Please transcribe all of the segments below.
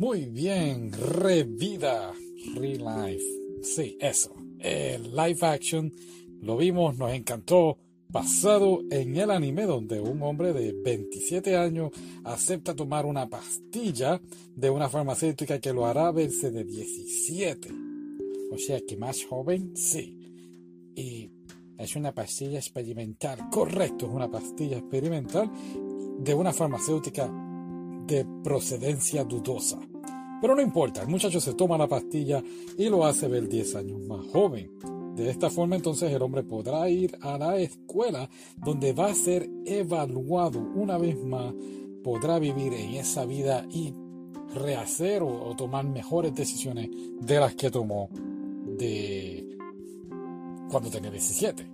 Muy bien, revida, real life. Sí, eso. El live action lo vimos, nos encantó. Basado en el anime donde un hombre de 27 años acepta tomar una pastilla de una farmacéutica que lo hará verse de 17. O sea que más joven, sí. Y es una pastilla experimental, correcto, es una pastilla experimental de una farmacéutica de procedencia dudosa. Pero no importa, el muchacho se toma la pastilla y lo hace ver 10 años más joven. De esta forma entonces el hombre podrá ir a la escuela donde va a ser evaluado una vez más, podrá vivir en esa vida y rehacer o, tomar mejores decisiones de las que tomó de cuando tenía 17.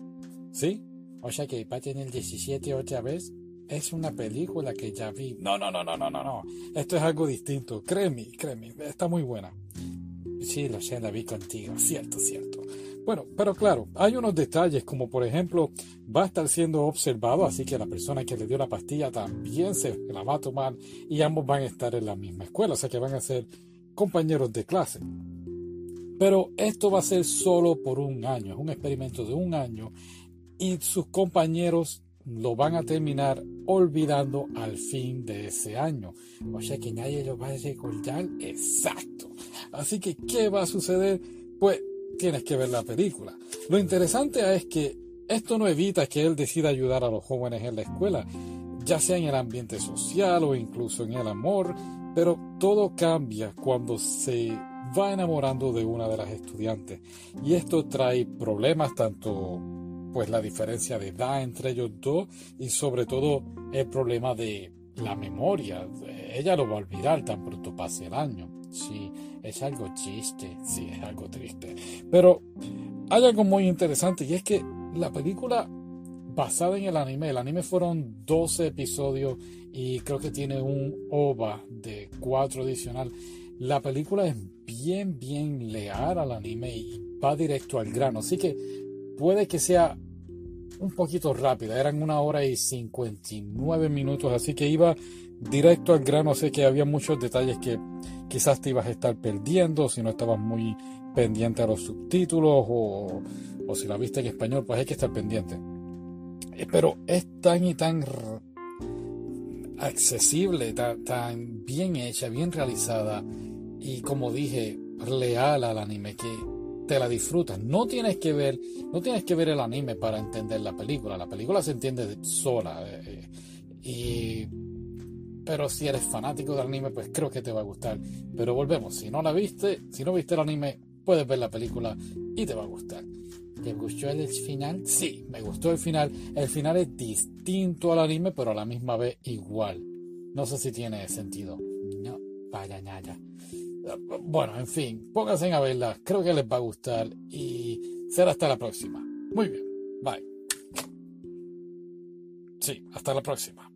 ¿Sí? O sea que va a tener 17 otra vez es una película que ya vi. No, no, no, no, no, no, no. Esto es algo distinto. Créeme, créeme, está muy buena. Sí, lo sé, la vi contigo. Cierto, cierto. Bueno, pero claro, hay unos detalles como por ejemplo, va a estar siendo observado, así que la persona que le dio la pastilla también se la va a tomar y ambos van a estar en la misma escuela, o sea que van a ser compañeros de clase. Pero esto va a ser solo por un año, es un experimento de un año y sus compañeros lo van a terminar olvidando al fin de ese año. O sea que nadie lo va a recordar exacto. Así que, ¿qué va a suceder? Pues tienes que ver la película. Lo interesante es que esto no evita que él decida ayudar a los jóvenes en la escuela, ya sea en el ambiente social o incluso en el amor, pero todo cambia cuando se va enamorando de una de las estudiantes. Y esto trae problemas tanto pues la diferencia de edad entre ellos dos y sobre todo el problema de la memoria. Ella lo va a olvidar tan pronto pase el año. Sí, es algo chiste, sí, es algo triste. Pero hay algo muy interesante y es que la película basada en el anime, el anime fueron 12 episodios y creo que tiene un OVA de 4 adicional. La película es bien, bien leal al anime y va directo al grano. Así que puede que sea un poquito rápida, eran una hora y 59 minutos, así que iba directo al grano, sé que había muchos detalles que quizás te ibas a estar perdiendo si no estabas muy pendiente a los subtítulos o, si la viste en español, pues hay que estar pendiente. Eh, pero es tan y tan accesible, tan, tan bien hecha, bien realizada y como dije, leal al anime que te la disfrutas. No tienes que ver, no tienes que ver el anime para entender la película. La película se entiende sola. Eh, y, pero si eres fanático del anime, pues creo que te va a gustar. Pero volvemos, si no la viste, si no viste el anime, puedes ver la película y te va a gustar. ¿Te gustó el final? Sí, me gustó el final. El final es distinto al anime, pero a la misma vez igual. No sé si tiene sentido. No, para nada. Bueno, en fin, pónganse a verla, creo que les va a gustar y será hasta la próxima. Muy bien, bye. Sí, hasta la próxima.